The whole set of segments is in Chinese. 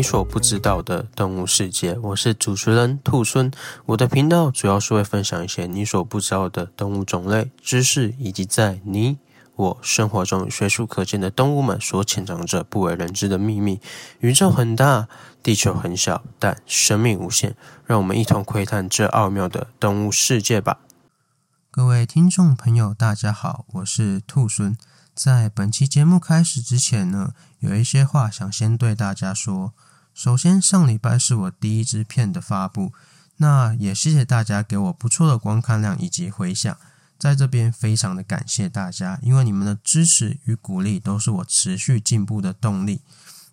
你所不知道的动物世界。我是主持人兔孙，我的频道主要是会分享一些你所不知道的动物种类知识，以及在你我生活中随处可见的动物们所潜藏着不为人知的秘密。宇宙很大，地球很小，但生命无限。让我们一同窥探这奥妙的动物世界吧。各位听众朋友，大家好，我是兔孙。在本期节目开始之前呢，有一些话想先对大家说。首先，上礼拜是我第一支片的发布，那也谢谢大家给我不错的观看量以及回响，在这边非常的感谢大家，因为你们的支持与鼓励都是我持续进步的动力。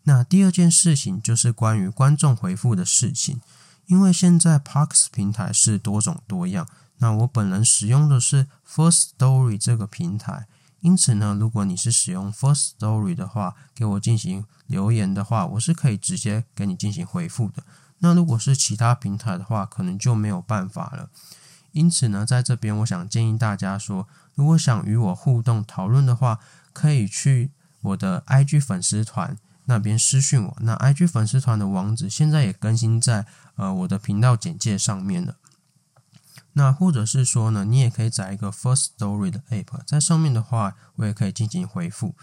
那第二件事情就是关于观众回复的事情，因为现在 Parks 平台是多种多样，那我本人使用的是 First Story 这个平台。因此呢，如果你是使用 First Story 的话，给我进行留言的话，我是可以直接给你进行回复的。那如果是其他平台的话，可能就没有办法了。因此呢，在这边我想建议大家说，如果想与我互动讨论的话，可以去我的 IG 粉丝团那边私讯我。那 IG 粉丝团的网址现在也更新在呃我的频道简介上面了。那或者是说呢，你也可以载一个 First Story 的 App，在上面的话，我也可以进行回复。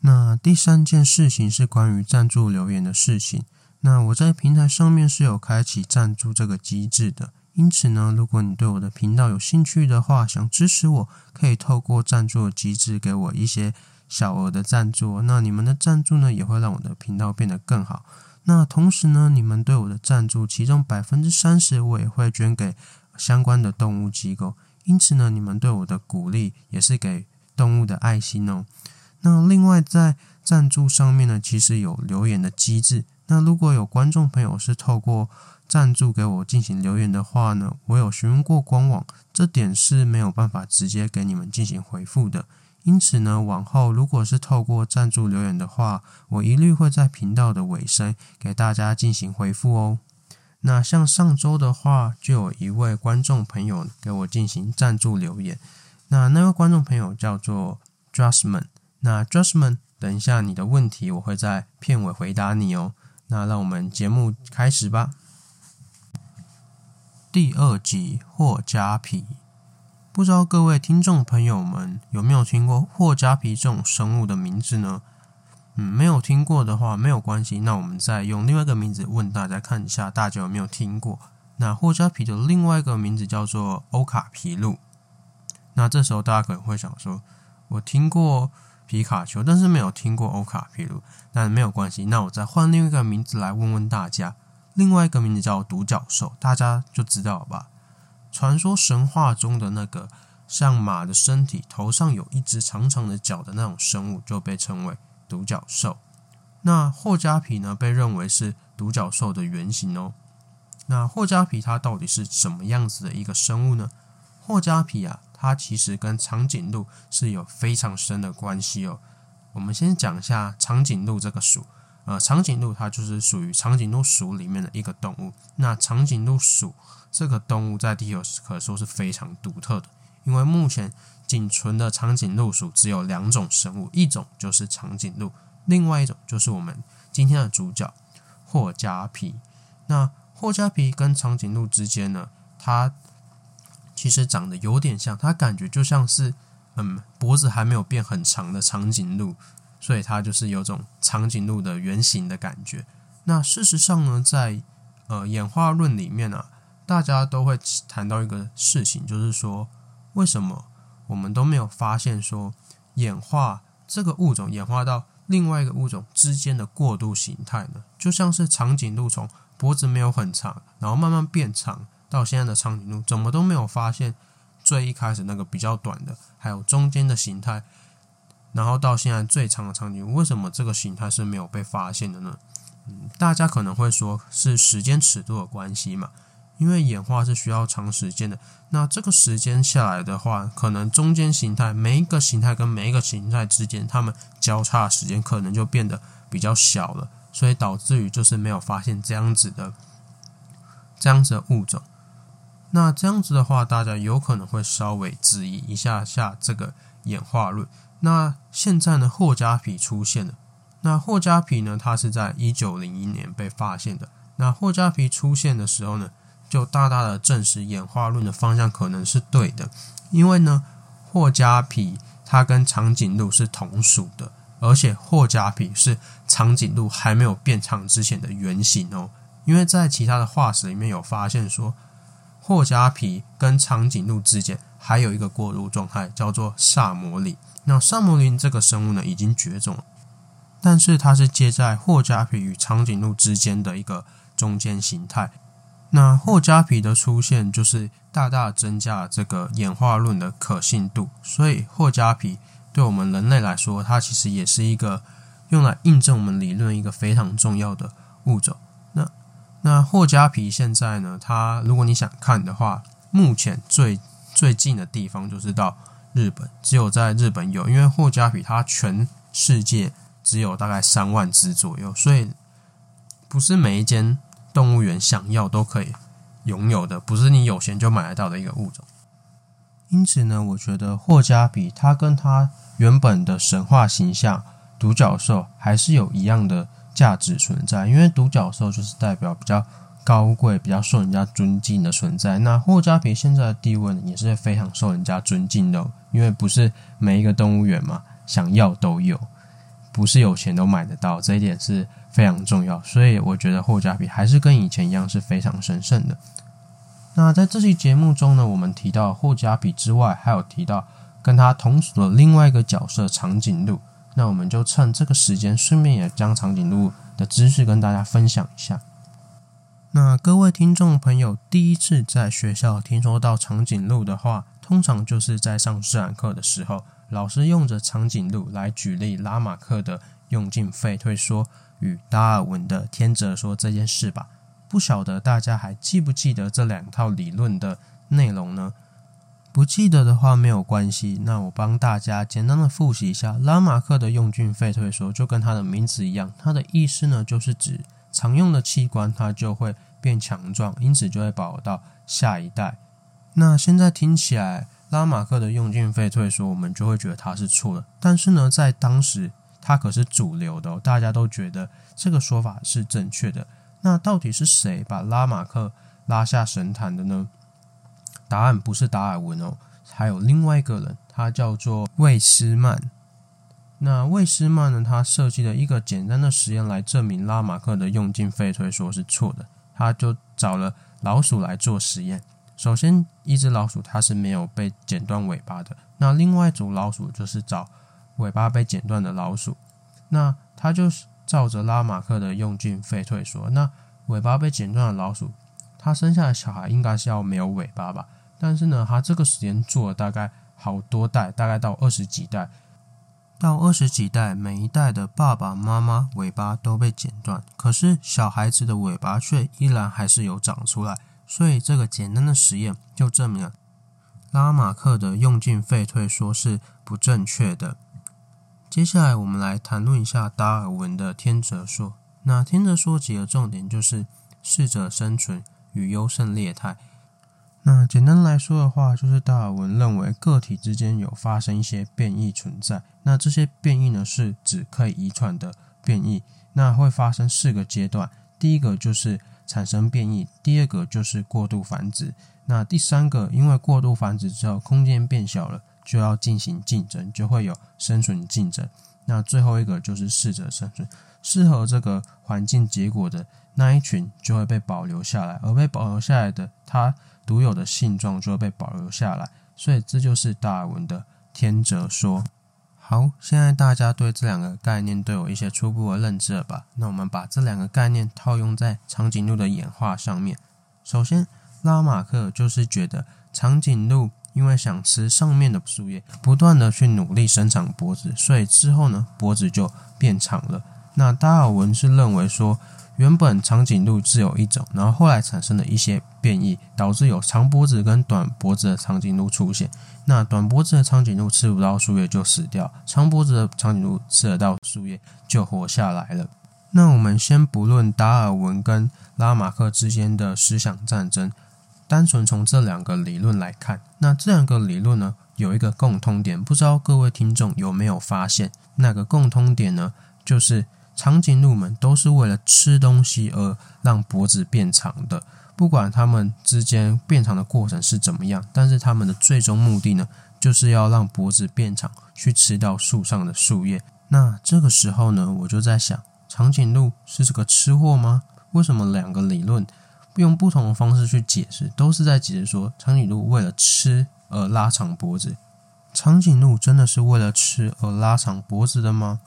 那第三件事情是关于赞助留言的事情。那我在平台上面是有开启赞助这个机制的，因此呢，如果你对我的频道有兴趣的话，想支持我，可以透过赞助机制给我一些小额的赞助。那你们的赞助呢，也会让我的频道变得更好。那同时呢，你们对我的赞助，其中百分之三十我也会捐给。相关的动物机构，因此呢，你们对我的鼓励也是给动物的爱心哦。那另外在赞助上面呢，其实有留言的机制。那如果有观众朋友是透过赞助给我进行留言的话呢，我有询问过官网，这点是没有办法直接给你们进行回复的。因此呢，往后如果是透过赞助留言的话，我一律会在频道的尾声给大家进行回复哦。那像上周的话，就有一位观众朋友给我进行赞助留言。那那位观众朋友叫做 Justman。那 Justman，等一下你的问题我会在片尾回答你哦。那让我们节目开始吧。第二集霍加皮，不知道各位听众朋友们有没有听过霍加皮这种生物的名字呢？嗯，没有听过的话没有关系，那我们再用另外一个名字问大家看一下，大家有没有听过？那霍加皮的另外一个名字叫做欧卡皮鹿。那这时候大家可能会想说，我听过皮卡丘，但是没有听过欧卡皮鹿。但没有关系，那我再换另外一个名字来问问大家，另外一个名字叫独角兽，大家就知道了吧？传说神话中的那个像马的身体，头上有一只长长的角的那种生物，就被称为。独角兽，那霍加皮呢？被认为是独角兽的原型哦。那霍加皮它到底是什么样子的一个生物呢？霍加皮啊，它其实跟长颈鹿是有非常深的关系哦。我们先讲一下长颈鹿这个属，呃，长颈鹿它就是属于长颈鹿属里面的一个动物。那长颈鹿属这个动物在地球可说是非常独特的，因为目前。仅存的长颈鹿属只有两种生物，一种就是长颈鹿，另外一种就是我们今天的主角霍加皮。那霍加皮跟长颈鹿之间呢，它其实长得有点像，它感觉就像是嗯脖子还没有变很长的长颈鹿，所以它就是有种长颈鹿的原型的感觉。那事实上呢，在呃演化论里面啊，大家都会谈到一个事情，就是说为什么？我们都没有发现说，演化这个物种演化到另外一个物种之间的过渡形态呢，就像是长颈鹿从脖子没有很长，然后慢慢变长，到现在的长颈鹿，怎么都没有发现最一开始那个比较短的，还有中间的形态，然后到现在最长的长颈鹿，为什么这个形态是没有被发现的呢？嗯，大家可能会说是时间尺度的关系嘛。因为演化是需要长时间的，那这个时间下来的话，可能中间形态每一个形态跟每一个形态之间，它们交叉的时间可能就变得比较小了，所以导致于就是没有发现这样子的这样子的物种。那这样子的话，大家有可能会稍微质疑一下下这个演化论。那现在呢，霍加皮出现了，那霍加皮呢，它是在一九零一年被发现的。那霍加皮出现的时候呢，就大大的证实演化论的方向可能是对的，因为呢，霍加皮它跟长颈鹿是同属的，而且霍加皮是长颈鹿还没有变长之前的原型哦。因为在其他的化石里面有发现说，霍加皮跟长颈鹿之间还有一个过渡状态，叫做萨摩林。那萨摩林这个生物呢，已经绝种了，但是它是接在霍加皮与长颈鹿之间的一个中间形态。那霍加皮的出现，就是大大增加了这个演化论的可信度。所以霍加皮对我们人类来说，它其实也是一个用来印证我们理论一个非常重要的物种。那那霍加皮现在呢，它如果你想看的话，目前最最近的地方就是到日本，只有在日本有，因为霍加皮它全世界只有大概三万只左右，所以不是每一间动物园想要都可以拥有的，不是你有钱就买得到的一个物种。因此呢，我觉得霍加比它跟它原本的神话形象独角兽还是有一样的价值存在，因为独角兽就是代表比较。高贵、比较受人家尊敬的存在。那霍加比现在的地位呢，也是非常受人家尊敬的，因为不是每一个动物园嘛，想要都有，不是有钱都买得到，这一点是非常重要。所以我觉得霍加皮还是跟以前一样是非常神圣的。那在这期节目中呢，我们提到霍加皮之外，还有提到跟他同属的另外一个角色长颈鹿。那我们就趁这个时间，顺便也将长颈鹿的知识跟大家分享一下。那各位听众朋友，第一次在学校听说到长颈鹿的话，通常就是在上自然课的时候，老师用着长颈鹿来举例拉马克的用进废退说与达尔文的天择说这件事吧。不晓得大家还记不记得这两套理论的内容呢？不记得的话没有关系，那我帮大家简单的复习一下拉马克的用进废退说，就跟它的名字一样，它的意思呢就是指。常用的器官它就会变强壮，因此就会保到下一代。那现在听起来，拉马克的用进废退说，我们就会觉得他是错的。但是呢，在当时，他可是主流的哦，大家都觉得这个说法是正确的。那到底是谁把拉马克拉下神坛的呢？答案不是达尔文哦，还有另外一个人，他叫做魏斯曼。那魏斯曼呢？他设计了一个简单的实验来证明拉马克的用进废退说是错的。他就找了老鼠来做实验。首先，一只老鼠它是没有被剪断尾巴的。那另外一组老鼠就是找尾巴被剪断的老鼠。那它就是照着拉马克的用进废退说，那尾巴被剪断的老鼠，它生下的小孩应该是要没有尾巴吧？但是呢，它这个实验做了大概好多代，大概到二十几代。到二十几代，每一代的爸爸妈妈尾巴都被剪断，可是小孩子的尾巴却依然还是有长出来。所以这个简单的实验就证明了拉马克的用进废退说是不正确的。接下来我们来谈论一下达尔文的天择说。那天择说几个重点就是适者生存与优胜劣汰。那简单来说的话，就是达尔文认为个体之间有发生一些变异存在。那这些变异呢，是指可以遗传的变异。那会发生四个阶段，第一个就是产生变异，第二个就是过度繁殖。那第三个，因为过度繁殖之后空间变小了，就要进行竞争，就会有生存竞争。那最后一个就是适者生存，适合这个环境结果的那一群就会被保留下来，而被保留下来的它。独有的性状就会被保留下来，所以这就是达尔文的天择说。好，现在大家对这两个概念都有一些初步的认知了吧？那我们把这两个概念套用在长颈鹿的演化上面。首先，拉马克就是觉得长颈鹿因为想吃上面的树叶，不断的去努力伸长脖子，所以之后呢，脖子就变长了。那达尔文是认为说，原本长颈鹿只有一种，然后后来产生了一些变异，导致有长脖子跟短脖子的长颈鹿出现。那短脖子的长颈鹿吃不到树叶就死掉，长脖子的长颈鹿吃得到树叶就活下来了。那我们先不论达尔文跟拉马克之间的思想战争，单纯从这两个理论来看，那这两个理论呢，有一个共通点，不知道各位听众有没有发现？那个共通点呢，就是。长颈鹿们都是为了吃东西而让脖子变长的。不管它们之间变长的过程是怎么样，但是它们的最终目的呢，就是要让脖子变长，去吃到树上的树叶。那这个时候呢，我就在想，长颈鹿是这个吃货吗？为什么两个理论用不同的方式去解释，都是在解释说长颈鹿为了吃而拉长脖子？长颈鹿真的是为了吃而拉长脖子的吗？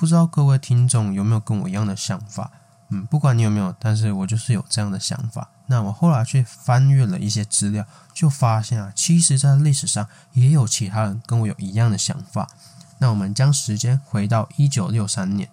不知道各位听众有没有跟我一样的想法？嗯，不管你有没有，但是我就是有这样的想法。那我后来去翻阅了一些资料，就发现啊，其实在历史上也有其他人跟我有一样的想法。那我们将时间回到一九六三年，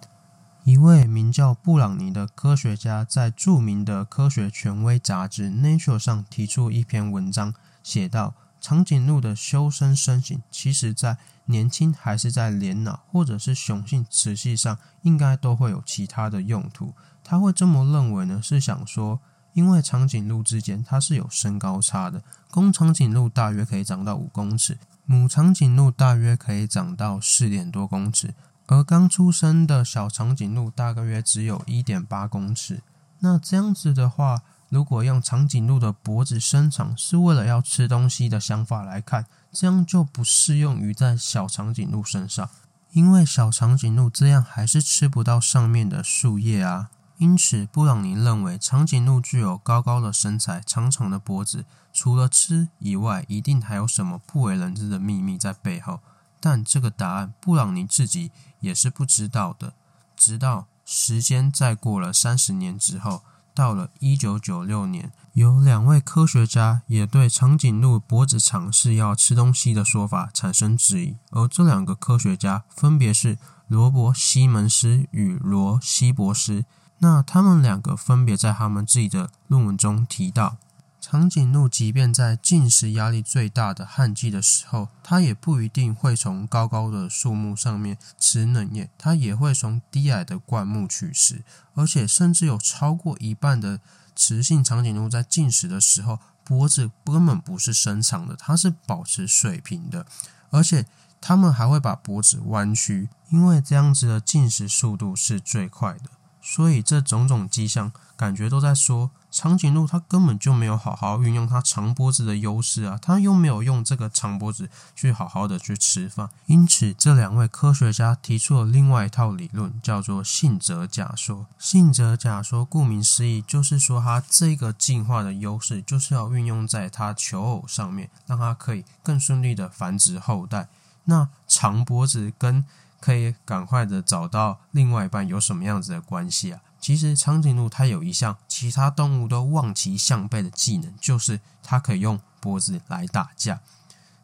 一位名叫布朗尼的科学家在著名的科学权威杂志《Nature》上提出一篇文章，写道：长颈鹿的修身身形，其实在年轻还是在年老，或者是雄性雌性上，应该都会有其他的用途。他会这么认为呢？是想说，因为长颈鹿之间它是有身高差的，公长颈鹿大约可以长到五公尺，母长颈鹿大约可以长到四点多公尺，而刚出生的小长颈鹿大概约只有一点八公尺。那这样子的话，如果用长颈鹿的脖子伸长是为了要吃东西的想法来看，这样就不适用于在小长颈鹿身上，因为小长颈鹿这样还是吃不到上面的树叶啊。因此，布朗尼认为长颈鹿具有高高的身材、长长的脖子，除了吃以外，一定还有什么不为人知的秘密在背后。但这个答案，布朗尼自己也是不知道的。直到时间再过了三十年之后，到了一九九六年，有两位科学家也对长颈鹿脖子长是要吃东西的说法产生质疑，而这两个科学家分别是罗伯·西门斯与罗·西博斯。那他们两个分别在他们自己的论文中提到，长颈鹿即便在进食压力最大的旱季的时候，它也不一定会从高高的树木上面吃嫩叶，它也会从低矮的灌木取食，而且甚至有超过一半的雌性长颈鹿在进食的时候，脖子根本不是伸长的，它是保持水平的，而且它们还会把脖子弯曲，因为这样子的进食速度是最快的。所以这种种迹象，感觉都在说，长颈鹿它根本就没有好好运用它长脖子的优势啊，它又没有用这个长脖子去好好的去吃饭。因此，这两位科学家提出了另外一套理论，叫做性择假说。性择假说顾名思义，就是说它这个进化的优势，就是要运用在它求偶上面，让它可以更顺利的繁殖后代。那长脖子跟可以赶快的找到另外一半有什么样子的关系啊？其实长颈鹿它有一项其他动物都望其项背的技能，就是它可以用脖子来打架。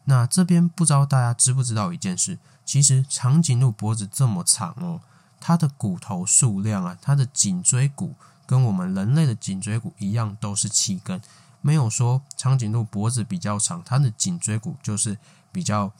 那这边不知道大家知不知道一件事？其实长颈鹿脖子这么长哦，它的骨头数量啊，它的颈椎骨跟我们人类的颈椎骨一样，都是七根。没有说长颈鹿脖子比较长，它的颈椎骨就是比较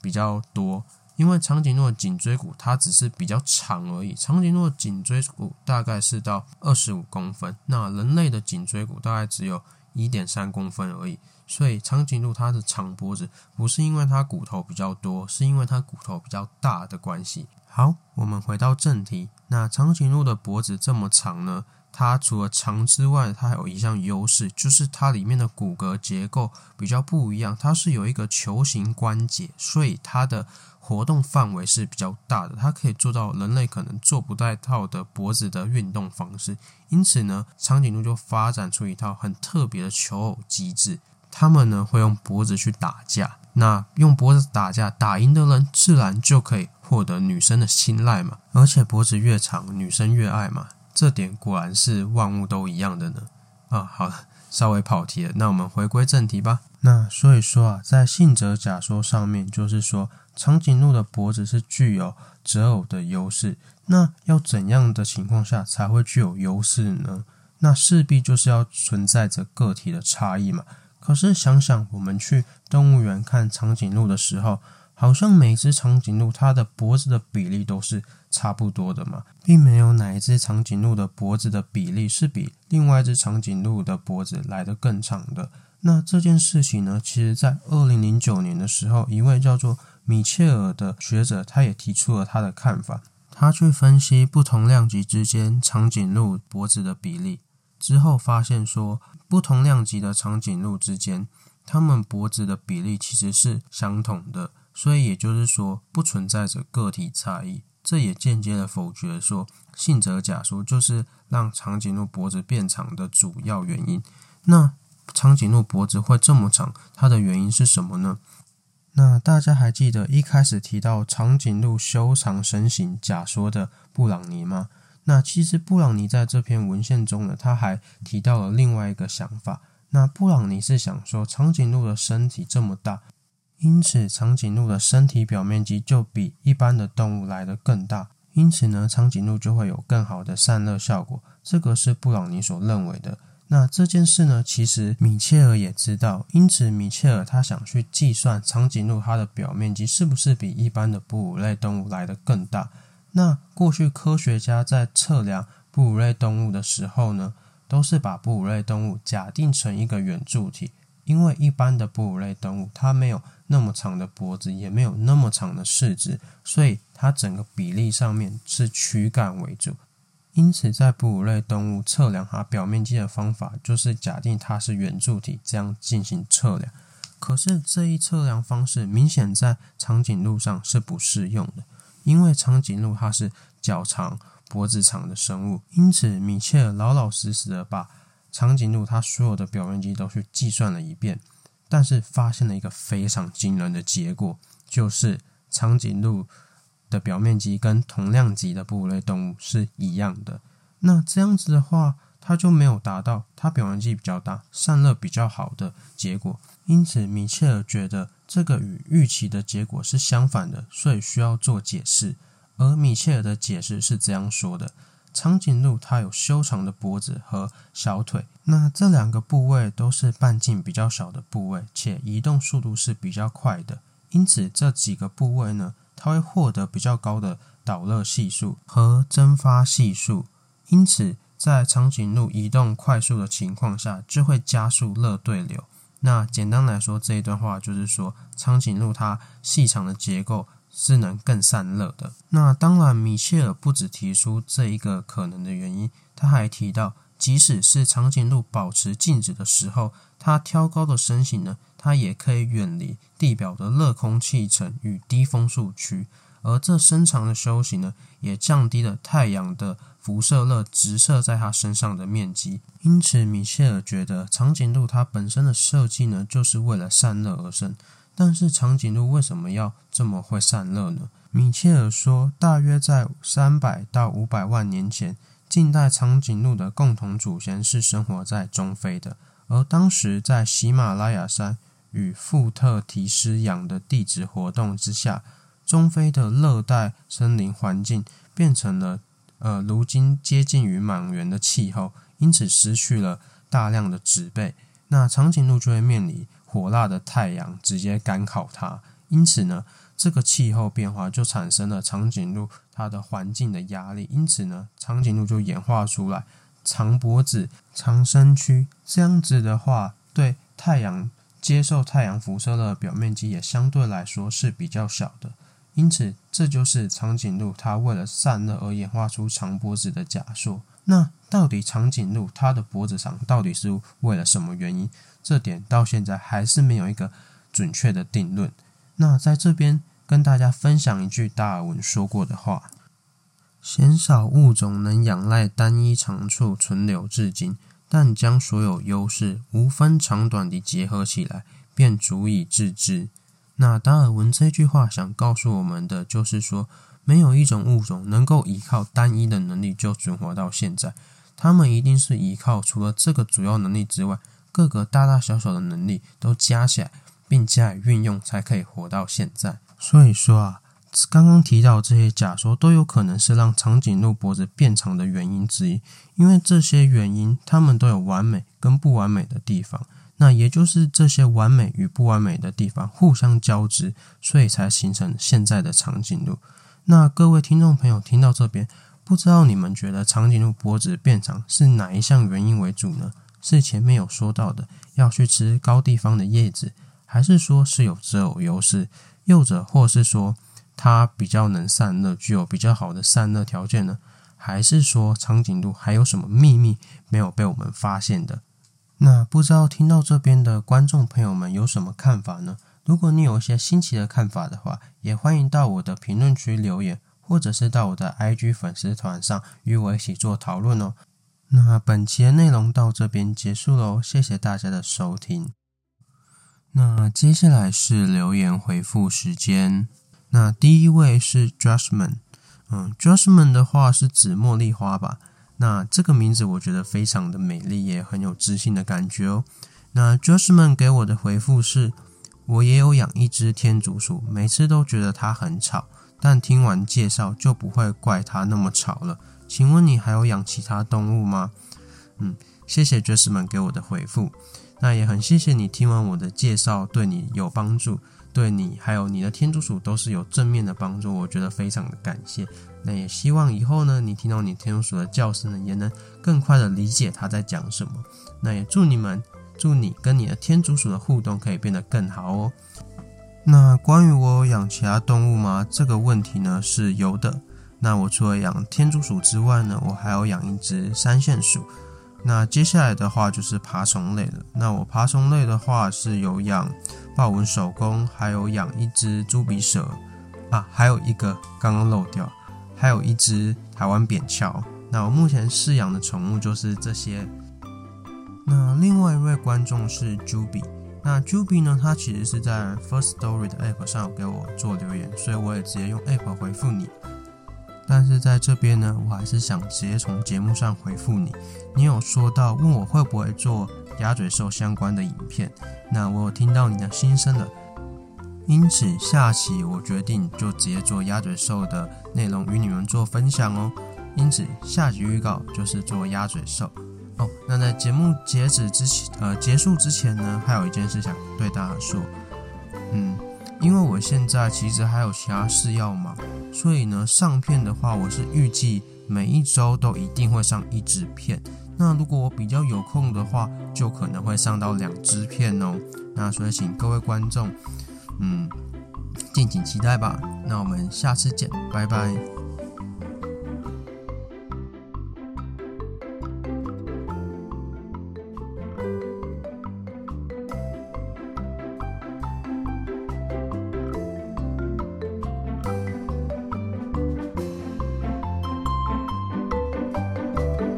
比较多。因为长颈鹿的颈椎骨它只是比较长而已，长颈鹿的颈椎骨大概是到二十五公分，那人类的颈椎骨大概只有一点三公分而已，所以长颈鹿它的长脖子不是因为它骨头比较多，是因为它骨头比较大的关系。好，我们回到正题，那长颈鹿的脖子这么长呢？它除了长之外，它还有一项优势，就是它里面的骨骼结构比较不一样，它是有一个球形关节，所以它的活动范围是比较大的，它可以做到人类可能做不到的脖子的运动方式。因此呢，长颈鹿就发展出一套很特别的求偶机制，他们呢会用脖子去打架，那用脖子打架打赢的人，自然就可以获得女生的青睐嘛，而且脖子越长，女生越爱嘛。这点果然是万物都一样的呢。啊，好了，稍微跑题了，那我们回归正题吧。那所以说啊，在性择假说上面，就是说长颈鹿的脖子是具有择偶的优势。那要怎样的情况下才会具有优势呢？那势必就是要存在着个体的差异嘛。可是想想我们去动物园看长颈鹿的时候，好像每只长颈鹿它的脖子的比例都是差不多的嘛，并没有哪一只长颈鹿的脖子的比例是比另外一只长颈鹿的脖子来得更长的。那这件事情呢，其实在二零零九年的时候，一位叫做米切尔的学者，他也提出了他的看法。他去分析不同量级之间长颈鹿脖子的比例之后，发现说，不同量级的长颈鹿之间，它们脖子的比例其实是相同的，所以也就是说，不存在着个体差异。这也间接的否决说，信者假说就是让长颈鹿脖子变长的主要原因。那长颈鹿脖子会这么长，它的原因是什么呢？那大家还记得一开始提到长颈鹿修长身形假说的布朗尼吗？那其实布朗尼在这篇文献中呢，他还提到了另外一个想法。那布朗尼是想说，长颈鹿的身体这么大。因此，长颈鹿的身体表面积就比一般的动物来得更大，因此呢，长颈鹿就会有更好的散热效果。这个是布朗尼所认为的。那这件事呢，其实米切尔也知道，因此米切尔他想去计算长颈鹿它的表面积是不是比一般的哺乳类动物来得更大。那过去科学家在测量哺乳类动物的时候呢，都是把哺乳类动物假定成一个圆柱体。因为一般的哺乳类动物，它没有那么长的脖子，也没有那么长的四肢，所以它整个比例上面是躯干为主。因此，在哺乳类动物测量它表面积的方法，就是假定它是圆柱体，这样进行测量。可是这一测量方式明显在长颈鹿上是不适用的，因为长颈鹿它是脚长、脖子长的生物，因此米切尔老老实实的把。长颈鹿它所有的表面积都去计算了一遍，但是发现了一个非常惊人的结果，就是长颈鹿的表面积跟同量级的哺乳类动物是一样的。那这样子的话，它就没有达到它表面积比较大、散热比较好的结果。因此，米切尔觉得这个与预期的结果是相反的，所以需要做解释。而米切尔的解释是这样说的。长颈鹿它有修长的脖子和小腿，那这两个部位都是半径比较小的部位，且移动速度是比较快的，因此这几个部位呢，它会获得比较高的导热系数和蒸发系数，因此在长颈鹿移动快速的情况下，就会加速热对流。那简单来说，这一段话就是说，长颈鹿它细长的结构。是能更散热的。那当然，米切尔不只提出这一个可能的原因，他还提到，即使是长颈鹿保持静止的时候，它挑高的身形呢，它也可以远离地表的热空气层与低风速区，而这深长的修行呢，也降低了太阳的辐射热直射在它身上的面积。因此，米切尔觉得长颈鹿它本身的设计呢，就是为了散热而生。但是长颈鹿为什么要这么会散热呢？米切尔说，大约在三百到五百万年前，近代长颈鹿的共同祖先是生活在中非的，而当时在喜马拉雅山与富特提斯洋的地质活动之下，中非的热带森林环境变成了呃，如今接近于满园的气候，因此失去了大量的植被，那长颈鹿就会面临。火辣的太阳直接干烤它，因此呢，这个气候变化就产生了长颈鹿它的环境的压力，因此呢，长颈鹿就演化出来长脖子、长身躯，这样子的话，对太阳接受太阳辐射的表面积也相对来说是比较小的，因此这就是长颈鹿它为了散热而演化出长脖子的假说。那到底长颈鹿它的脖子长到底是为了什么原因？这点到现在还是没有一个准确的定论。那在这边跟大家分享一句达尔文说过的话：鲜少物种能仰赖单一长处存留至今，但将所有优势无分长短地结合起来，便足以致之。那达尔文这句话想告诉我们的就是说，没有一种物种能够依靠单一的能力就存活到现在，它们一定是依靠除了这个主要能力之外。各个大大小小的能力都加起来，并加以运用，才可以活到现在。所以说啊，刚刚提到这些假说都有可能是让长颈鹿脖子变长的原因之一。因为这些原因，它们都有完美跟不完美的地方。那也就是这些完美与不完美的地方互相交织，所以才形成现在的长颈鹿。那各位听众朋友听到这边，不知道你们觉得长颈鹿脖子变长是哪一项原因为主呢？是前面有说到的要去吃高地方的叶子，还是说是有择偶优势？又者或是说它比较能散热，具有比较好的散热条件呢？还是说长颈鹿还有什么秘密没有被我们发现的？那不知道听到这边的观众朋友们有什么看法呢？如果你有一些新奇的看法的话，也欢迎到我的评论区留言，或者是到我的 IG 粉丝团上与我一起做讨论哦。那本期的内容到这边结束喽，谢谢大家的收听。那接下来是留言回复时间。那第一位是 Jasmine，嗯，Jasmine 的话是指茉莉花吧？那这个名字我觉得非常的美丽，也很有知性的感觉哦。那 Jasmine 给我的回复是：我也有养一只天竺鼠，每次都觉得它很吵，但听完介绍就不会怪它那么吵了。请问你还有养其他动物吗？嗯，谢谢 j 士 s m n 给我的回复。那也很谢谢你听完我的介绍，对你有帮助，对你还有你的天竺鼠都是有正面的帮助，我觉得非常的感谢。那也希望以后呢，你听到你天竺鼠的叫声呢，也能更快的理解它在讲什么。那也祝你们，祝你跟你的天竺鼠的互动可以变得更好哦。那关于我养其他动物吗？这个问题呢是有的。那我除了养天竺鼠之外呢，我还有养一只三线鼠。那接下来的话就是爬虫类了。那我爬虫类的话是有养豹纹守宫，还有养一只猪鼻蛇啊，还有一个刚刚漏掉，还有一只台湾扁锹。那我目前饲养的宠物就是这些。那另外一位观众是 Juby，那 Juby 呢，他其实是在 First Story 的 App 上给我做留言，所以我也直接用 App 回复你。但是在这边呢，我还是想直接从节目上回复你。你有说到问我会不会做鸭嘴兽相关的影片，那我有听到你的心声了。因此下期我决定就直接做鸭嘴兽的内容与你们做分享哦。因此下集预告就是做鸭嘴兽哦。那在节目截止之前，呃，结束之前呢，还有一件事想对大家说，嗯。因为我现在其实还有其他事要忙，所以呢，上片的话，我是预计每一周都一定会上一支片。那如果我比较有空的话，就可能会上到两支片哦。那所以请各位观众，嗯，敬请期待吧。那我们下次见，拜拜。